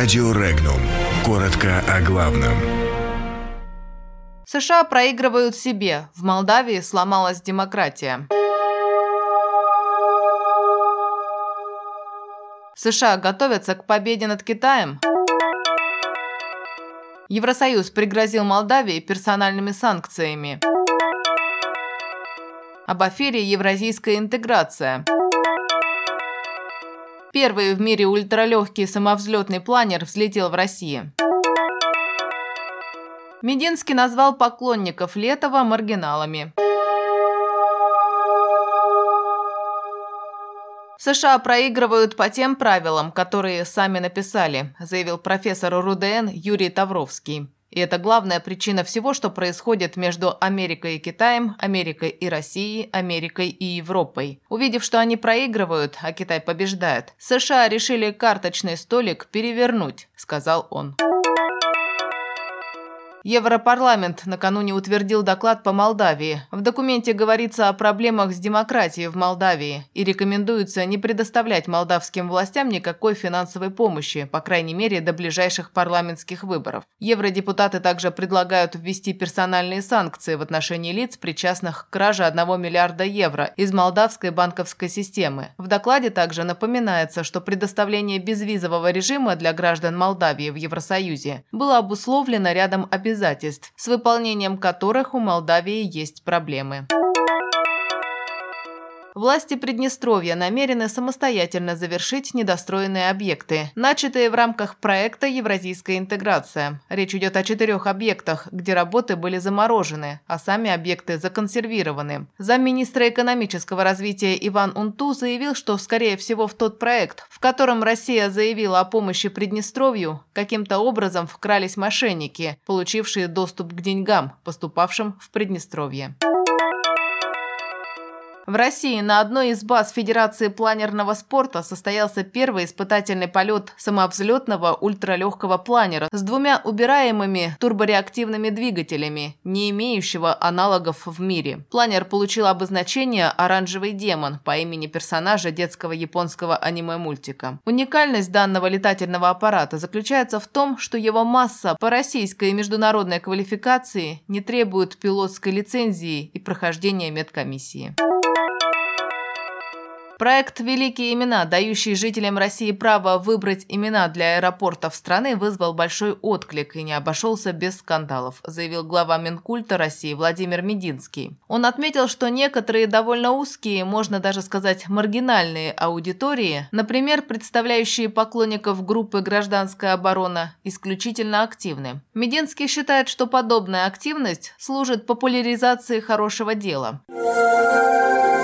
Радио Регнум. Коротко о главном. США проигрывают себе. В Молдавии сломалась демократия. США готовятся к победе над Китаем. Евросоюз пригрозил Молдавии персональными санкциями. Об афере «Евразийская интеграция». Первый в мире ультралегкий самовзлетный планер взлетел в России. Мединский назвал поклонников Летова маргиналами. США проигрывают по тем правилам, которые сами написали, заявил профессор РУДН Юрий Тавровский. И это главная причина всего, что происходит между Америкой и Китаем, Америкой и Россией, Америкой и Европой. Увидев, что они проигрывают, а Китай побеждает, США решили карточный столик перевернуть, сказал он. Европарламент накануне утвердил доклад по Молдавии. В документе говорится о проблемах с демократией в Молдавии и рекомендуется не предоставлять молдавским властям никакой финансовой помощи, по крайней мере, до ближайших парламентских выборов. Евродепутаты также предлагают ввести персональные санкции в отношении лиц, причастных к краже 1 миллиарда евро из молдавской банковской системы. В докладе также напоминается, что предоставление безвизового режима для граждан Молдавии в Евросоюзе было обусловлено рядом обязательств обязательств, с выполнением которых у Молдавии есть проблемы. Власти Приднестровья намерены самостоятельно завершить недостроенные объекты, начатые в рамках проекта «Евразийская интеграция». Речь идет о четырех объектах, где работы были заморожены, а сами объекты законсервированы. Замминистра экономического развития Иван Унту заявил, что, скорее всего, в тот проект, в котором Россия заявила о помощи Приднестровью, каким-то образом вкрались мошенники, получившие доступ к деньгам, поступавшим в Приднестровье. В России на одной из баз Федерации планерного спорта состоялся первый испытательный полет самовзлетного ультралегкого планера с двумя убираемыми турбореактивными двигателями, не имеющего аналогов в мире. Планер получил обозначение «Оранжевый демон» по имени персонажа детского японского аниме-мультика. Уникальность данного летательного аппарата заключается в том, что его масса по российской и международной квалификации не требует пилотской лицензии и прохождения медкомиссии. Проект «Великие имена», дающий жителям России право выбрать имена для аэропортов страны, вызвал большой отклик и не обошелся без скандалов, заявил глава Минкульта России Владимир Мединский. Он отметил, что некоторые довольно узкие, можно даже сказать маргинальные аудитории, например, представляющие поклонников группы «Гражданская оборона», исключительно активны. Мединский считает, что подобная активность служит популяризации хорошего дела.